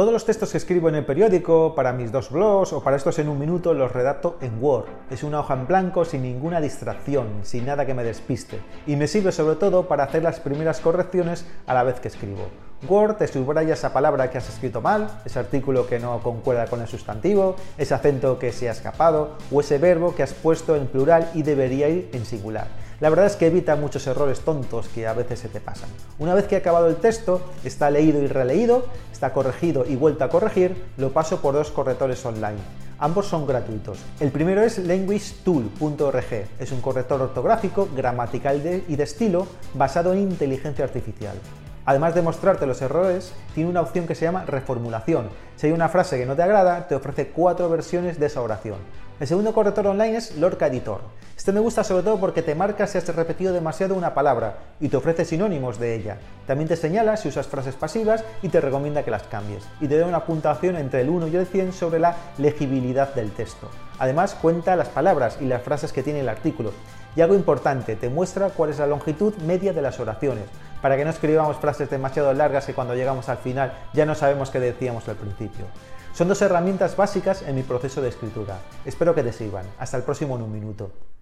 Todos los textos que escribo en el periódico, para mis dos blogs o para estos en un minuto, los redacto en Word. Es una hoja en blanco sin ninguna distracción, sin nada que me despiste. Y me sirve sobre todo para hacer las primeras correcciones a la vez que escribo. Word te subraya esa palabra que has escrito mal, ese artículo que no concuerda con el sustantivo, ese acento que se ha escapado o ese verbo que has puesto en plural y debería ir en singular. La verdad es que evita muchos errores tontos que a veces se te pasan. Una vez que he acabado el texto, está leído y releído, está corregido y vuelto a corregir, lo paso por dos correctores online. Ambos son gratuitos. El primero es languagetool.org. Es un corrector ortográfico, gramatical y de estilo basado en inteligencia artificial. Además de mostrarte los errores, tiene una opción que se llama reformulación. Si hay una frase que no te agrada, te ofrece cuatro versiones de esa oración. El segundo corrector online es Lorca Editor. Este me gusta sobre todo porque te marca si has repetido demasiado una palabra y te ofrece sinónimos de ella. También te señala si usas frases pasivas y te recomienda que las cambies. Y te da una puntuación entre el 1 y el 100 sobre la legibilidad del texto. Además cuenta las palabras y las frases que tiene el artículo. Y algo importante, te muestra cuál es la longitud media de las oraciones, para que no escribamos frases demasiado largas y cuando llegamos al final ya no sabemos qué decíamos al principio. Son dos herramientas básicas en mi proceso de escritura. Espero que te sirvan. Hasta el próximo en un minuto.